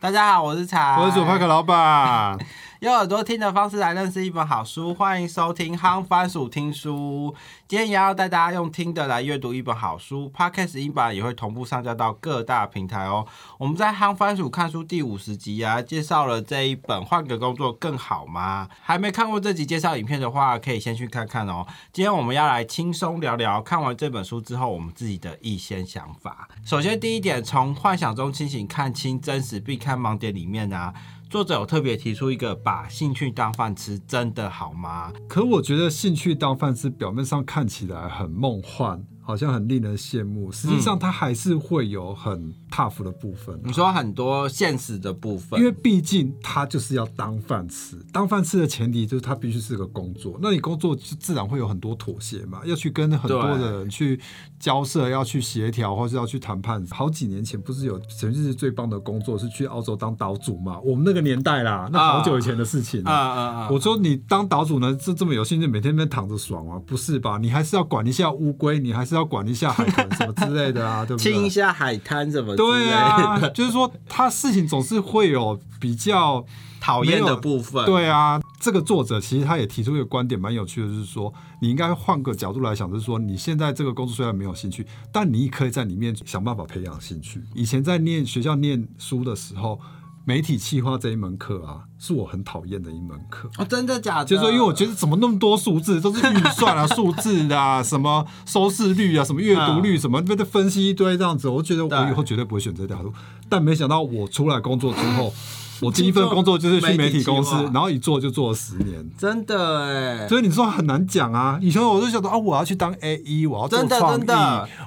大家好，我是茶，我是主派克老板。用耳朵听的方式来认识一本好书，欢迎收听夯番薯听书。今天也要带大家用听的来阅读一本好书，Podcast 音版也会同步上架到各大平台哦。我们在夯番薯看书第五十集啊，介绍了这一本《换个工作更好吗》。还没看过这集介绍影片的话，可以先去看看哦。今天我们要来轻松聊聊看完这本书之后我们自己的一些想法。首先第一点，从幻想中清醒，看清真实，避开盲点里面呢。作者有特别提出一个，把兴趣当饭吃，真的好吗？可我觉得兴趣当饭吃，表面上看起来很梦幻。好像很令人羡慕，实际上它还是会有很 tough 的部分。你说很多现实的部分，因为毕竟它就是要当饭吃，当饭吃的前提就是它必须是个工作。那你工作就自然会有很多妥协嘛，要去跟很多的人去交涉，要去协调，或是要去谈判。好几年前不是有全世界最棒的工作是去澳洲当岛主嘛？我们那个年代啦，那好久以前的事情啊啊啊！我说你当岛主呢，这这么有兴趣，每天在躺着爽啊？不是吧？你还是要管一下乌龟，你还是要。要管一下海豚什么之类的啊，对不对？清一下海滩什么？对啊，就是说他事情总是会有比较讨厌的部分。对啊，这个作者其实他也提出一个观点，蛮有趣的，就是说你应该换个角度来想，就是说你现在这个工作虽然没有兴趣，但你可以在里面想办法培养兴趣。以前在念学校念书的时候。媒体企划这一门课啊，是我很讨厌的一门课哦，真的假的？就是说，因为我觉得怎么那么多数字，都是预算啊、数字啊、什么收视率啊、什么阅读率什么，被他分析一堆这样子，我觉得我以后绝对不会选择这条路。但没想到我出来工作之后。我第一份工作就是去媒体公司，然后一做就做了十年，真的哎。所以你说很难讲啊。以前我就想到啊，我要去当 A E，我要做创意，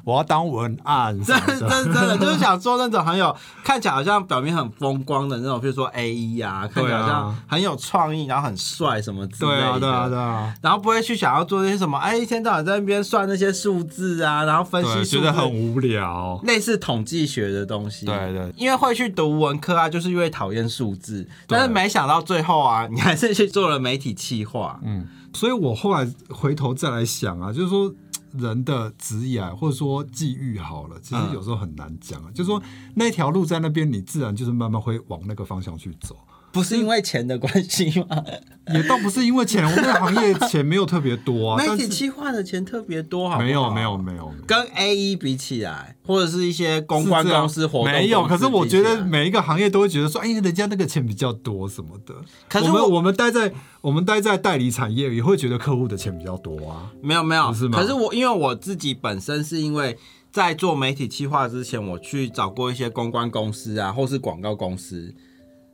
我要当文案，真真真的就是想做那种很有 看起来好像表面很风光的那种，比如说 A E 啊，看起来好像很有创意，然后很帅什么之类的。对啊，对啊，对啊。然后不会去想要做那些什么，哎，一天到晚在那边算那些数字啊，然后分析，觉得很无聊，类似统计学的东西。对对。因为会去读文科啊，就是因为讨厌数。数字，但是没想到最后啊，你还是去做了媒体企划。嗯，所以我后来回头再来想啊，就是说人的职业或者说际遇好了，其实有时候很难讲啊。就是说那条路在那边，你自然就是慢慢会往那个方向去走。不是因为钱的关系吗？也倒不是因为钱，我们个行业钱没有特别多啊。媒体企划的钱特别多，好没有没有没有，跟 A E 比起来，或者是一些公关公司活动，没有。可是我觉得每一个行业都会觉得说，哎，人家那个钱比较多什么的。可是我们我们待在我们待在代理产业，也会觉得客户的钱比较多啊。没有没有，是吗？可是我因为我自己本身是因为在做媒体企划之前，我去找过一些公关公司啊，或是广告公司。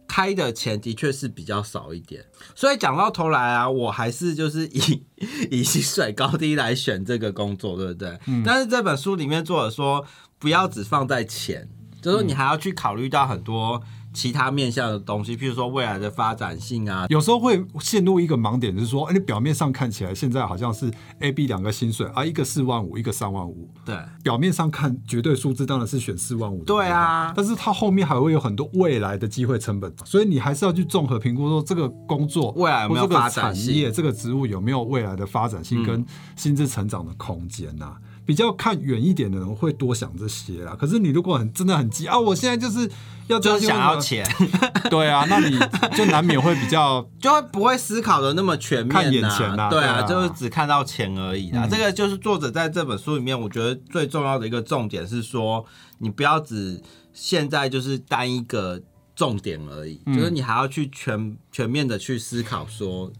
开的钱的确是比较少一点，所以讲到头来啊，我还是就是以 以薪水高低来选这个工作，对不对？嗯。但是这本书里面作者说，不要只放在钱，就是你还要去考虑到很多。其他面向的东西，譬如说未来的发展性啊，有时候会陷入一个盲点，就是说，哎，你表面上看起来现在好像是 A、B 两个薪水啊，一个四万五，一个三万五。对，表面上看绝对数字当然是选四万五。对啊，但是它后面还会有很多未来的机会成本，所以你还是要去综合评估，说这个工作未来有没有发展性，这个职务有没有未来的发展性跟薪资成长的空间呐？比较看远一点的人会多想这些啦。可是你如果很真的很急啊，我现在就是要就是想要钱，对啊，那你就难免会比较 就会不会思考的那么全面，看眼前呐，对啊，就是只看到钱而已啦。这个就是作者在这本书里面，我觉得最重要的一个重点是说，你不要只现在就是单一个重点而已，就是你还要去全全面的去思考说。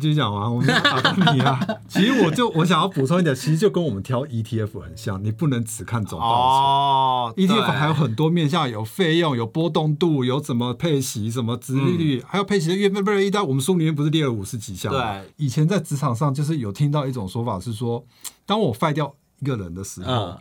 继续讲完，我打断你啊！其实我就我想要补充一点，其实就跟我们挑 ETF 很像，你不能只看总报酬，ETF 还有很多面向，有费用、有波动度、有怎么配息、什么殖利率，还有配息的月份。不是一单，我们书里面不是列了五十几项吗？以前在职场上就是有听到一种说法是说，当我废掉一个人的时候。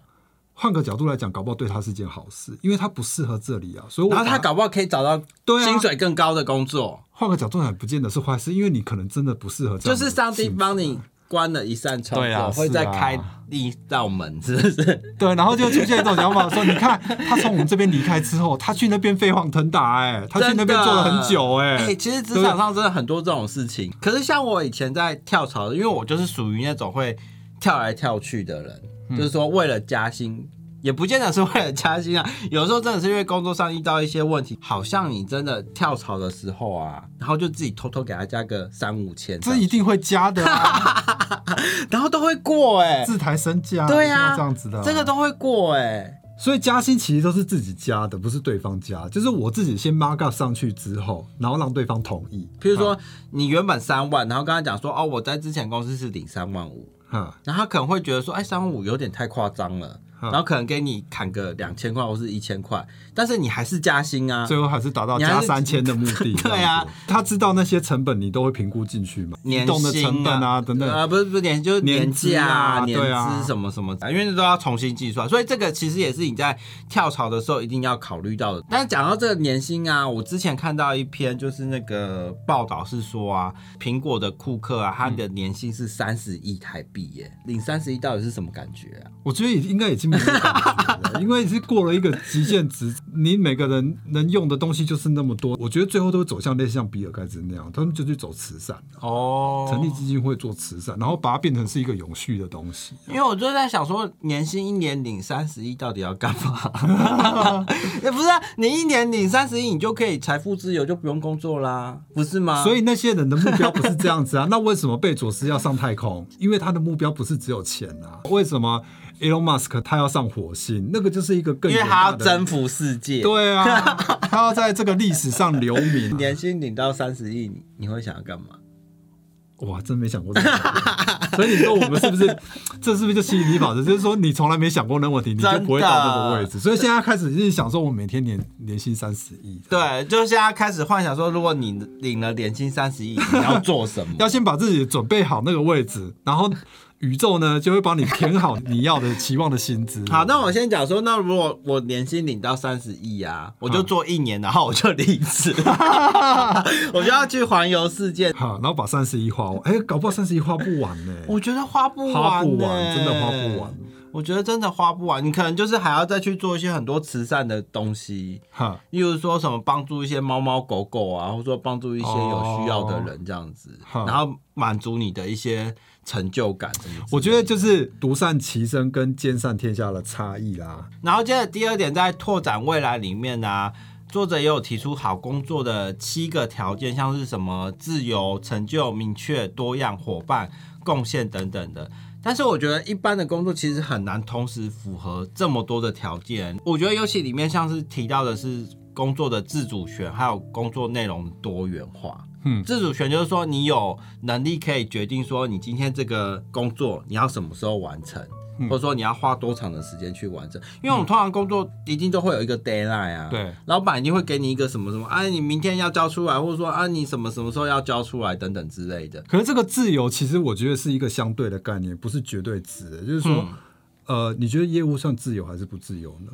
换个角度来讲，搞不好对他是件好事，因为他不适合这里啊，所以然后他搞不好可以找到薪水更高的工作。换个角度来，不见得是坏事，因为你可能真的不适合。就是上帝帮你关了一扇窗，对啊，会再开一道门，是不是？对，然后就出现一种想法，说你看他从我们这边离开之后，他去那边飞黄腾达，哎，他去那边做了很久，哎，哎，其实职场上真的很多这种事情。可是像我以前在跳槽，因为我就是属于那种会跳来跳去的人。就是说，为了加薪也不见得是为了加薪啊，有时候真的是因为工作上遇到一些问题，好像你真的跳槽的时候啊，然后就自己偷偷给他加个三五千，这一定会加的啊，然后都会过哎、自抬身价，对呀、一定要这样子的啊，这个都会过哎、所以加薪其实都是自己加的，不是对方加，就是我自己先 mark up 上去之后，然后让对方同意。譬如说你原本三万，然后跟他讲说哦，我在之前公司是领三万五，哈，那他可能会觉得说，哎，三万五有点太夸张了，然后可能给你砍个两千块或是一千块，但是你还是加薪啊，最后还是达到加三千的目的。对啊这样子，他知道那些成本你都会评估进去嘛，移年动的薪成本啊等等。啊，不是不是年就是年资资啊年资什么什么，因为都要重新计算，所以这个其实也是你在跳槽的时候一定要考虑到的。但是讲到这个年薪啊，我之前看到一篇就是那个报道是说啊，苹果的库克啊，他的年薪是三十亿台币耶，领三十亿到底是什么感觉啊？我觉得应该已经 因为是过了一个极限值，你每个人能用的东西就是那么多。我觉得最后都会走向类似像比尔盖茨那样，他们就去走慈善，哦成立基金会做慈善，然后把它变成是一个永续的东西。因为我就在想说，年薪一年领三十亿到底要干嘛？也不是啊，你一年领三十亿，你就可以财富自由，就不用工作啦，不是吗？所以那些人的目标不是这样子啊，那为什么贝佐斯要上太空？因为他的目标不是只有钱啊。为什么 Elon Musk 他要上火星？那个就是一个更因为他要征服世界，对啊，他要在这个历史上留名。年薪领到三十亿，你你会想要干嘛？哇，真没想过这个。所以你说我们是不是 这是不是就吸引力法则？就是说你从来没想过那个问题，你就不会到那个位置。所以现在开始就是想说，我每天年年薪三十亿，对，就现在开始幻想说，如果你领了年薪三十亿，你要做什么？要先把自己准备好那个位置，然后宇宙呢就会帮你填好你要的期望的薪资。好，那我先讲说，那如果我年薪领到三十亿啊，我就做一年，然后我就离职，我就要去环游世界。好，然后把三十亿花完，哎、搞不好三十亿花不完呢、我觉得花不完、欸，花不完，真的花不完。我觉得真的花不完，你可能就是还要再去做一些很多慈善的东西，哈，例如说什么帮助一些猫猫狗狗啊，或者说帮助一些有需要的人这样子，哦然后满足你的一些成就感。我觉得就是独善其身跟兼善天下的差异啦。然后接着第二点，在拓展未来里面呢、啊，作者也有提出好工作的七个条件，像是什么自由、成就、明确、多样、伙伴、贡献等等的。但是我觉得一般的工作其实很难同时符合这么多的条件。我觉得尤其里面像是提到的是工作的自主权，还有工作内容多元化。嗯自主权就是说你有能力可以决定说你今天这个工作你要什么时候完成。或者说你要花多长的时间去完成？因为我们通常工作一定都会有一个 deadline 啊，对，老板一定会给你一个什么什么啊，你明天要交出来，或者说啊你什么什么时候要交出来等等之类的。可是这个自由，其实我觉得是一个相对的概念，不是绝对值的。就是说，呃，你觉得业务算自由还是不自由呢？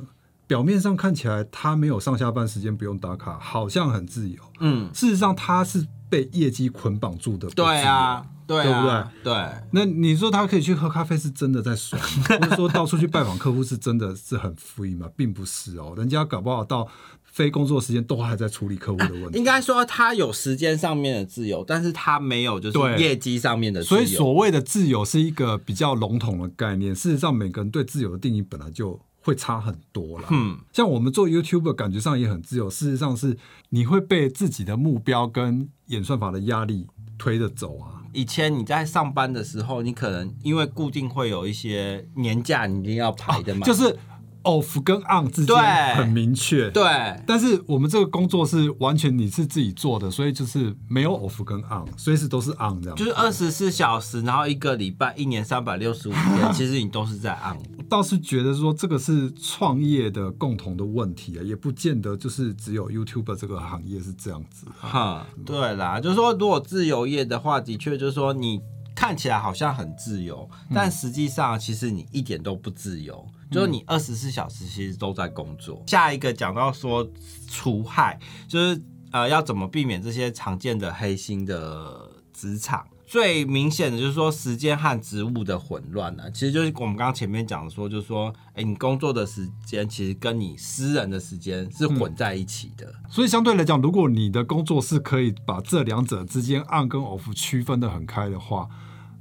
表面上看起来他没有上下班时间不用打卡，好像很自由。嗯，事实上他是被业绩捆绑住的。对啊，，对啊，对对？那你说他可以去喝咖啡，是真的在爽吗？或者说到处去拜访客户，是真的是很 free 吗？并不是哦，人家搞不好到非工作时间都还在处理客户的问题。应该说他有时间上面的自由，但是他没有就是业绩上面的自由。所以所谓的自由是一个比较笼统的概念，事实上每个人对自由的定义本来就会差很多啦。嗯，像我们做 YouTube 感觉上也很自由，事实上是你会被自己的目标跟演算法的压力推着走啊。以前你在上班的时候，你可能因为固定会有一些年假，你一定要排的嘛，就是 off 跟 on 之对间很明确。对。但是我们这个工作是完全你是自己做的，所以就是没有 off 跟 on，随时都是 on 这样。就是二十四小时，然后一个礼拜、一年三百六十五天，其实你都是在按。倒是觉得说这个是创业的共同的问题啊，也不见得就是只有 YouTube 这个行业是这样子。哈，对啦，就是说，如果自由业的话，的确就是说你看起来好像很自由，但实际上其实你一点都不自由，就是你二十四小时其实都在工作。下一个讲到说除害，就是呃要怎么避免这些常见的黑心的职场。最明显的就是说时间和职务的混乱呢、其实就是我们刚刚前面讲的说，就是说，哎、你工作的时间其实跟你私人的时间是混在一起的。所以相对来讲，如果你的工作是可以把这两者之间 on 跟 off 区分的很开的话，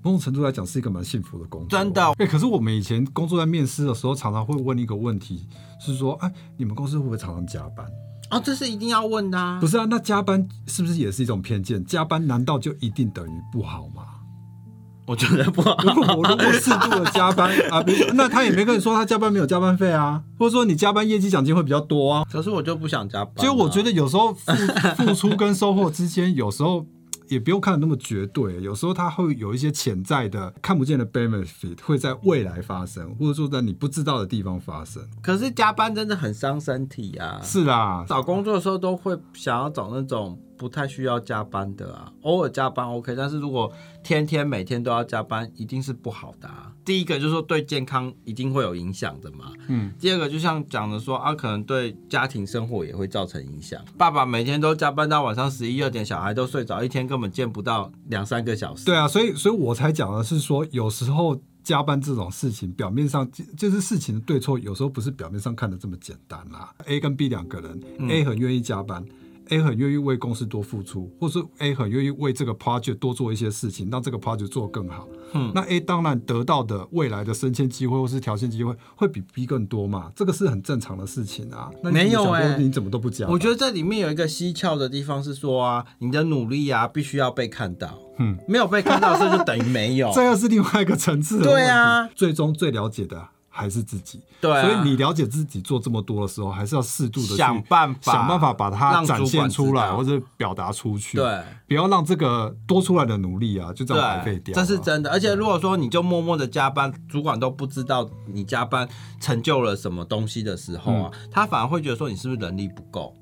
某种程度来讲是一个蛮幸福的工作。真的，哎，可是我们以前工作在面试的时候，常常会问一个问题，是说，哎，你们公司会不会常常加班？啊，这是一定要问的。不是啊，那加班是不是也是一种偏见？加班难道就一定等于不好吗？我觉得不好。如果我如果适度的加班啊，那他也没跟你说他加班没有加班费啊，或者说你加班业绩奖金会比较多啊。可是我就不想加班。所以我觉得有时候付 付出跟收获之间，有时候。也不用看的那么绝对，有时候它会有一些潜在的看不见的 benefit 会在未来发生，或者说在你不知道的地方发生。可是加班真的很伤身体啊！是啦，找工作的时候都会想要找那种。不太需要加班的啊，偶尔加班 OK，但是如果天天每天都要加班，一定是不好的啊。第一个就是说对健康一定会有影响的嘛，嗯。第二个就像讲的说啊，可能对家庭生活也会造成影响。爸爸每天都加班到晚上十一二点，小孩都睡着，一天根本见不到两三个小时。对啊，所以所以我才讲的是说，有时候加班这种事情，表面上就是事情的对错，有时候不是表面上看的这么简单啦。A 跟 B 两个人，A 很愿意加班。A 很愿意为公司多付出，或是 A 很愿意为这个 project 多做一些事情，让这个 project 做更好。嗯，那 A 当然得到的未来的升迁机会或是调薪机会会比 B 更多嘛？这个是很正常的事情啊。没有哎，你怎么都不讲？我觉得这里面有一个蹊跷的地方是说啊，你的努力啊必须要被看到。嗯，没有被看到，这就等于没有。这又是另外一个层次。对啊，最终最了解的。还是自己，对，所以你了解自己做这么多的时候，还是要适度的想办法，想办法把它展现出来，或者表达出去。对，不要让这个多出来的努力啊，就这样白费掉。这是真的。而且如果说你就默默的加班，主管都不知道你加班成就了什么东西的时候啊，他反而会觉得说你是不是能力不够。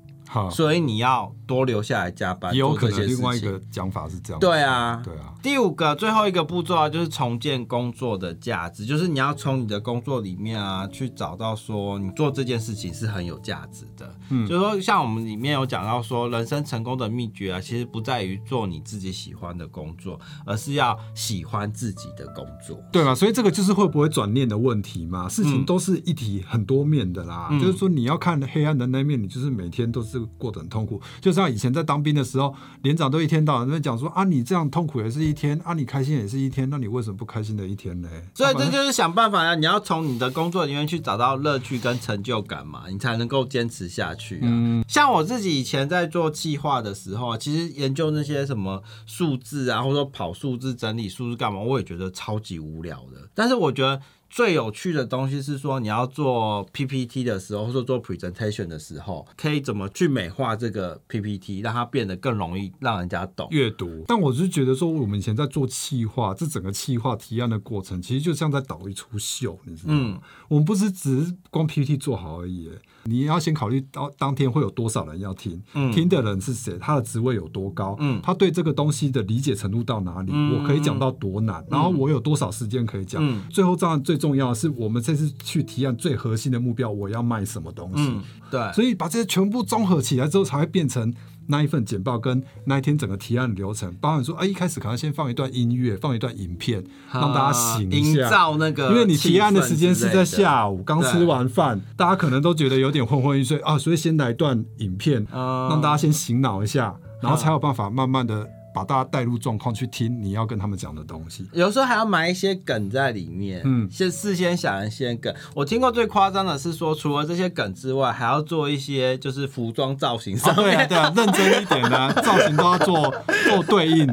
所以你要多留下来加班，有可能另外一个讲法是这样。对啊，对啊。第五个最后一个步骤啊，就是重建工作的价值，就是你要从你的工作里面啊，去找到说你做这件事情是很有价值的。嗯，就是说像我们里面有讲到说，人生成功的秘诀啊，其实不在于做你自己喜欢的工作，而是要喜欢自己的工作。对嘛？所以这个就是会不会转念的问题嘛？事情都是一体很多面的啦。就是说你要看黑暗的那面，你就是每天都是。过得很痛苦，就像以前在当兵的时候，连长都一天到晚在讲说啊，你这样痛苦也是一天，啊，你开心也是一天，那你为什么不开心的一天呢？所以这就是想办法呀，你要从你的工作里面去找到乐趣跟成就感嘛，你才能够坚持下去。嗯，像我自己以前在做计划的时候，其实研究那些什么数字啊，或者说跑数字、整理数字干嘛，我也觉得超级无聊的。但是我觉得。最有趣的东西是说，你要做 PPT 的时候，或者做 presentation 的时候，可以怎么去美化这个 PPT，让它变得更容易让人家懂阅读。但我是觉得说，我们以前在做企划，这整个企划提案的过程，其实就像在导一出秀，你知道吗？我们不是只是光 PPT 做好而已。你要先考虑到当天会有多少人要听，听的人是谁，他的职位有多高，他对这个东西的理解程度到哪里，我可以讲到多难，然后我有多少时间可以讲。最后，当然最重要的是，我们这次去提案最核心的目标，我要卖什么东西？对，所以把这些全部综合起来之后，才会变成。那一份简报跟那一天整个提案流程，包含说，哎，一开始可能先放一段音乐，放一段影片，让大家醒一下，营造那个，因为你提案的时间是在下午，刚吃完饭，大家可能都觉得有点昏昏欲睡啊，所以先来一段影片，让大家先醒脑一下，然后才有办法慢慢的。把大家带入状况去听你要跟他们讲的东西，有时候还要埋一些梗在里面，嗯，先事先想一些梗。我听过最夸张的是说，除了这些梗之外，还要做一些就是服装造型上面，对啊，认真一点的 造型都要做做对应，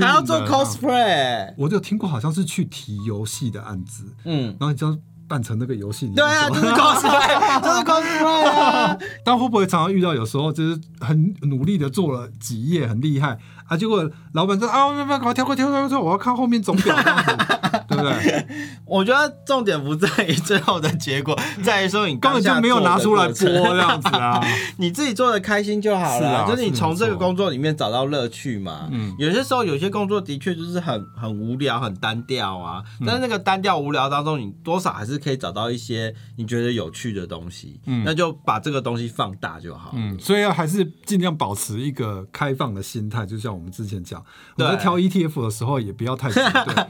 还要做 cosplay。我就听过好像是去提游戏的案子，嗯，然后你就。扮成那个游戏里，对啊，就是 cosplay，就是 cosplay 啊。但会不会常常遇到有时候就是很努力的做了几页，很厉害啊，结果老板说啊，不要不要，赶快跳过跳过跳过，我要看后面总表，对不对？我觉得重点不在于最后的结果，在于说你根本就没有拿出来播这样子啊，你自己做的开心就好了，就是你从这个工作里面找到乐趣嘛。嗯，有些时候有些工作的确就是很很无聊、很单调啊，但是那个单调无聊当中，你多少还是。可以找到一些你觉得有趣的东西，嗯，那就把这个东西放大就好。嗯，所以还是尽量保持一个开放的心态，就像我们之前讲，我在挑 ETF 的时候也不要太对，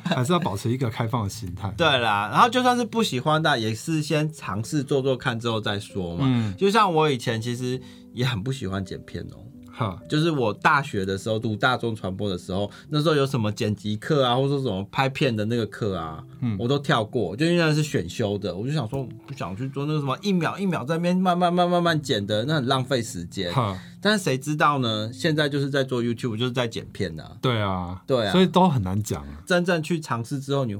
还是要保持一个开放的心态。对啦，然后就算是不喜欢的，也是先尝试做做看之后再说嘛。嗯，就像我以前其实也很不喜欢剪片哦。哈就是我大学的时候读大众传播的时候，那时候有什么剪辑课啊，或者说什么拍片的那个课啊，我都跳过，就因为那是选修的，我就想说不想去做那个什么一秒一秒在那边慢慢慢慢慢剪的，那很浪费时间。哈但是谁知道呢？现在就是在做 YouTube，就是在剪片呢。对啊，对啊，所以都很难讲啊。真正去尝试之后，你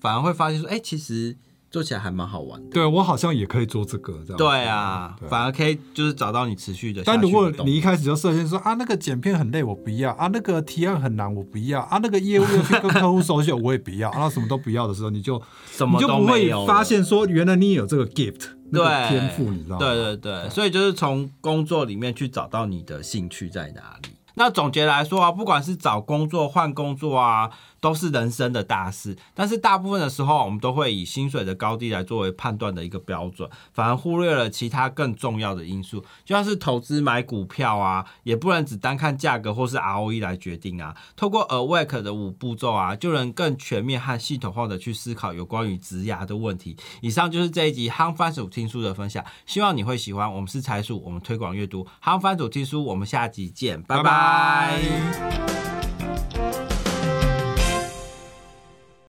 反而会发现说，哎，其实。做起来还蛮好玩的，对我好像也可以做这个这样。对啊，反而可以就是找到你持续的。但如果你一开始就设限说啊，那个剪片很累，我不要啊；那个提案很难，我不要啊；那个业务要去跟客户熟悉，我也不要啊。什么都不要的时候，你就什么就不会发现说，原来你有这个 gift，对天赋，你知道吗？对对对，所以就是从工作里面去找到你的兴趣在哪里。那总结来说啊，不管是找工作、换工作啊。都是人生的大事，但是大部分的时候，我们都会以薪水的高低来作为判断的一个标准，反而忽略了其他更重要的因素，就像是投资买股票啊，也不能只单看价格或是 ROE 来决定啊。透过 Awake 的五步骤啊，就能更全面和系统化的去思考有关于职涯的问题。以上就是这一集夯番薯听书的分享，希望你会喜欢。我们是财鼠，我们推广阅读夯番薯听书，我们下集见，拜拜。